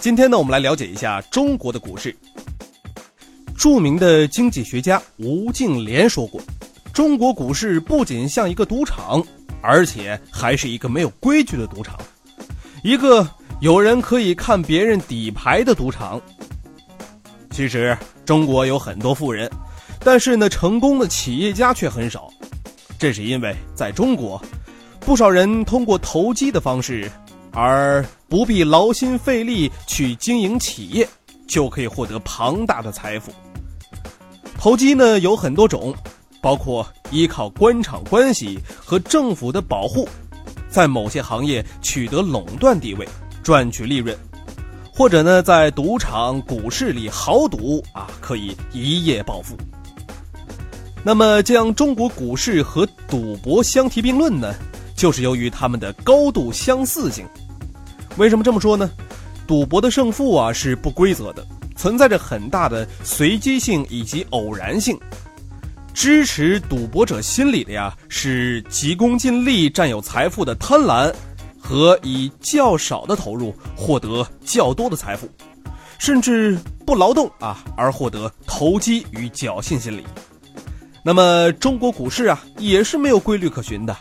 今天呢，我们来了解一下中国的股市。著名的经济学家吴敬琏说过：“中国股市不仅像一个赌场，而且还是一个没有规矩的赌场，一个有人可以看别人底牌的赌场。”其实，中国有很多富人，但是呢，成功的企业家却很少。这是因为在中国，不少人通过投机的方式。而不必劳心费力去经营企业，就可以获得庞大的财富。投机呢有很多种，包括依靠官场关系和政府的保护，在某些行业取得垄断地位，赚取利润；或者呢在赌场、股市里豪赌啊，可以一夜暴富。那么将中国股市和赌博相提并论呢？就是由于它们的高度相似性。为什么这么说呢？赌博的胜负啊是不规则的，存在着很大的随机性以及偶然性。支持赌博者心理的呀是急功近利、占有财富的贪婪，和以较少的投入获得较多的财富，甚至不劳动啊而获得投机与侥幸心理。那么中国股市啊也是没有规律可循的。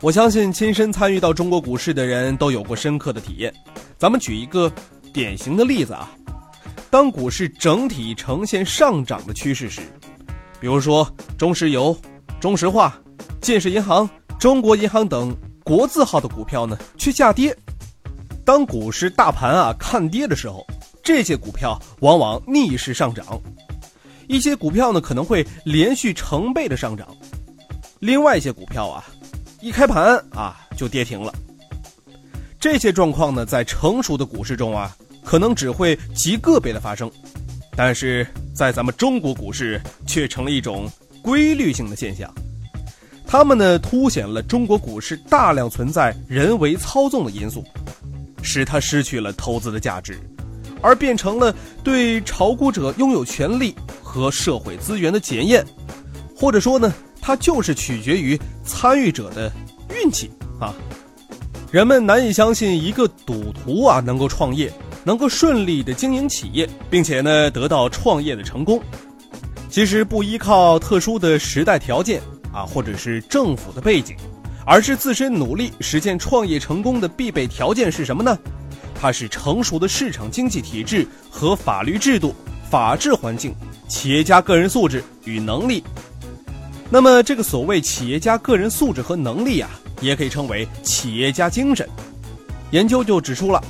我相信亲身参与到中国股市的人都有过深刻的体验。咱们举一个典型的例子啊，当股市整体呈现上涨的趋势时，比如说中石油、中石化、建设银行、中国银行等国字号的股票呢，却下跌。当股市大盘啊看跌的时候，这些股票往往逆势上涨，一些股票呢可能会连续成倍的上涨，另外一些股票啊。一开盘啊，就跌停了。这些状况呢，在成熟的股市中啊，可能只会极个别的发生，但是在咱们中国股市却成了一种规律性的现象。它们呢，凸显了中国股市大量存在人为操纵的因素，使它失去了投资的价值，而变成了对炒股者拥有权利和社会资源的检验，或者说呢？它就是取决于参与者的运气啊！人们难以相信一个赌徒啊能够创业，能够顺利的经营企业，并且呢得到创业的成功。其实不依靠特殊的时代条件啊，或者是政府的背景，而是自身努力实现创业成功的必备条件是什么呢？它是成熟的市场经济体制和法律制度、法治环境、企业家个人素质与能力。那么，这个所谓企业家个人素质和能力啊，也可以称为企业家精神。研究就指出了，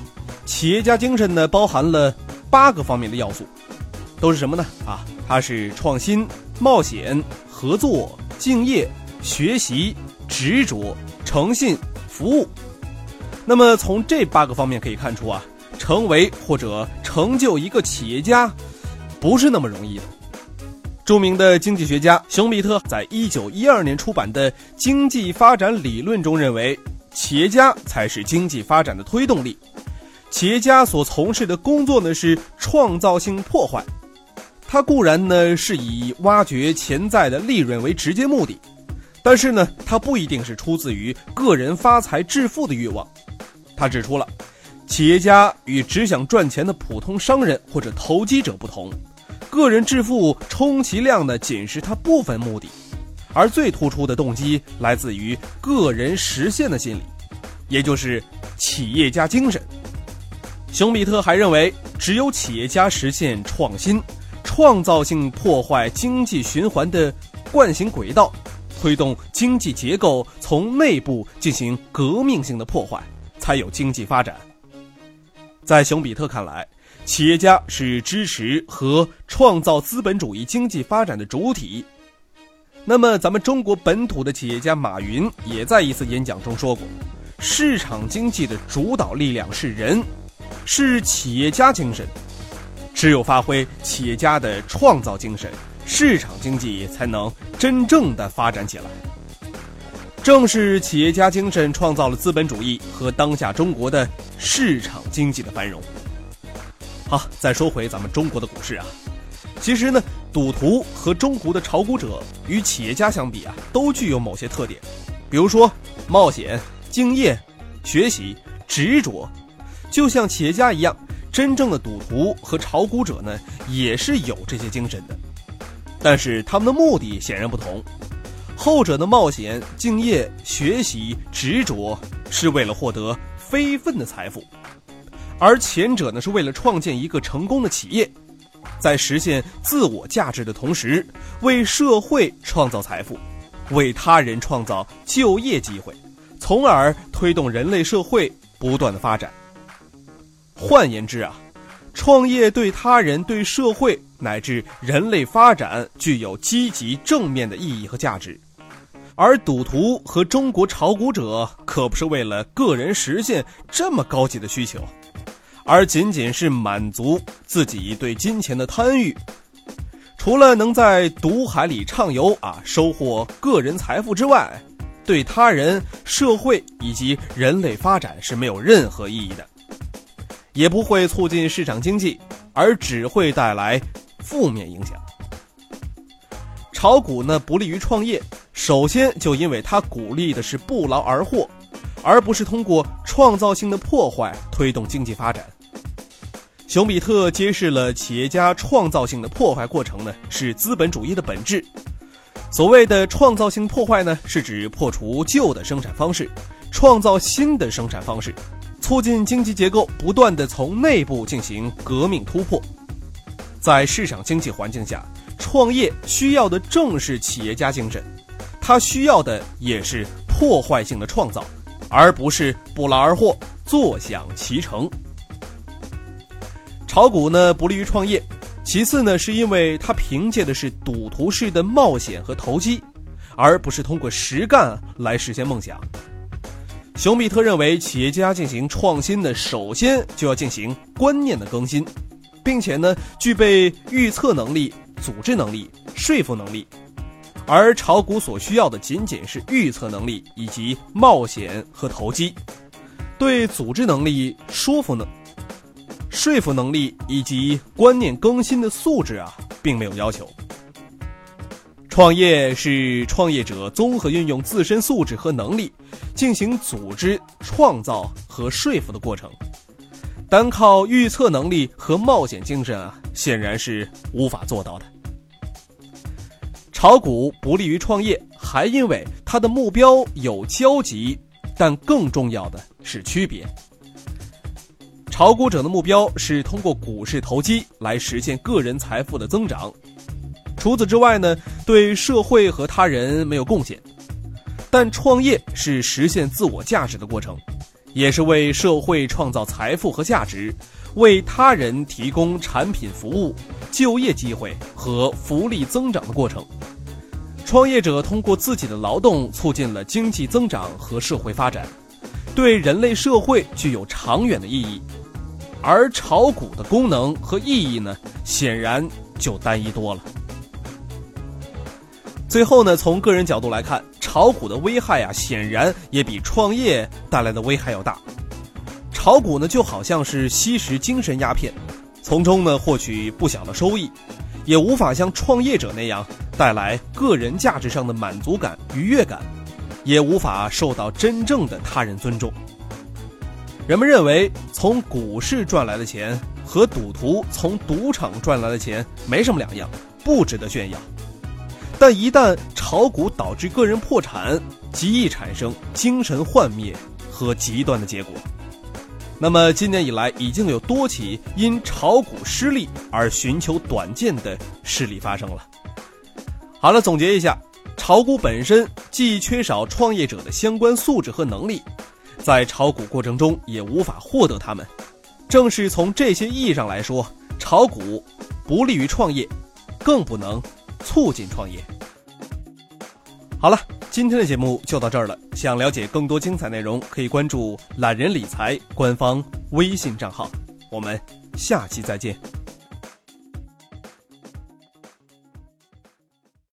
企业家精神呢，包含了八个方面的要素，都是什么呢？啊，它是创新、冒险、合作、敬业、学习、执着、诚信、服务。那么，从这八个方面可以看出啊，成为或者成就一个企业家，不是那么容易的。著名的经济学家熊彼特在一九一二年出版的《经济发展理论》中认为，企业家才是经济发展的推动力。企业家所从事的工作呢是创造性破坏，他固然呢是以挖掘潜在的利润为直接目的，但是呢他不一定是出自于个人发财致富的欲望。他指出了，企业家与只想赚钱的普通商人或者投机者不同。个人致富充其量的仅是他部分目的，而最突出的动机来自于个人实现的心理，也就是企业家精神。熊彼特还认为，只有企业家实现创新、创造性破坏经济循环的惯性轨道，推动经济结构从内部进行革命性的破坏，才有经济发展。在熊彼特看来。企业家是支持和创造资本主义经济发展的主体。那么，咱们中国本土的企业家马云也在一次演讲中说过：“市场经济的主导力量是人，是企业家精神。只有发挥企业家的创造精神，市场经济才能真正的发展起来。正是企业家精神创造了资本主义和当下中国的市场经济的繁荣。好，再说回咱们中国的股市啊，其实呢，赌徒和中国的炒股者与企业家相比啊，都具有某些特点，比如说冒险、敬业、学习、执着，就像企业家一样，真正的赌徒和炒股者呢，也是有这些精神的，但是他们的目的显然不同。后者的冒险、敬业、学习、执着，是为了获得非分的财富；而前者呢，是为了创建一个成功的企业，在实现自我价值的同时，为社会创造财富，为他人创造就业机会，从而推动人类社会不断的发展。换言之啊，创业对他人、对社会乃至人类发展具有积极正面的意义和价值。而赌徒和中国炒股者可不是为了个人实现这么高级的需求，而仅仅是满足自己对金钱的贪欲。除了能在赌海里畅游啊，收获个人财富之外，对他人、社会以及人类发展是没有任何意义的，也不会促进市场经济，而只会带来负面影响。炒股呢，不利于创业。首先，就因为它鼓励的是不劳而获，而不是通过创造性的破坏推动经济发展。熊彼特揭示了企业家创造性的破坏过程呢，是资本主义的本质。所谓的创造性破坏呢，是指破除旧的生产方式，创造新的生产方式，促进经济结构不断的从内部进行革命突破。在市场经济环境下，创业需要的正是企业家精神。他需要的也是破坏性的创造，而不是不劳而获、坐享其成。炒股呢不利于创业，其次呢是因为它凭借的是赌徒式的冒险和投机，而不是通过实干来实现梦想。熊彼特认为，企业家进行创新的，首先就要进行观念的更新，并且呢具备预测能力、组织能力、说服能力。而炒股所需要的仅仅是预测能力以及冒险和投机，对组织能力、说服能、说服能力以及观念更新的素质啊，并没有要求。创业是创业者综合运用自身素质和能力，进行组织创造和说服的过程。单靠预测能力和冒险精神啊，显然是无法做到的。炒股不利于创业，还因为它的目标有交集，但更重要的是区别。炒股者的目标是通过股市投机来实现个人财富的增长，除此之外呢，对社会和他人没有贡献。但创业是实现自我价值的过程，也是为社会创造财富和价值，为他人提供产品服务、就业机会和福利增长的过程。创业者通过自己的劳动促进了经济增长和社会发展，对人类社会具有长远的意义。而炒股的功能和意义呢，显然就单一多了。最后呢，从个人角度来看，炒股的危害啊，显然也比创业带来的危害要大。炒股呢，就好像是吸食精神鸦片，从中呢获取不小的收益，也无法像创业者那样。带来个人价值上的满足感、愉悦感，也无法受到真正的他人尊重。人们认为，从股市赚来的钱和赌徒从赌场赚来的钱没什么两样，不值得炫耀。但一旦炒股导致个人破产，极易产生精神幻灭和极端的结果。那么，今年以来已经有多起因炒股失利而寻求短见的事例发生了。好了，总结一下，炒股本身既缺少创业者的相关素质和能力，在炒股过程中也无法获得他们。正是从这些意义上来说，炒股不利于创业，更不能促进创业。好了，今天的节目就到这儿了。想了解更多精彩内容，可以关注“懒人理财”官方微信账号。我们下期再见。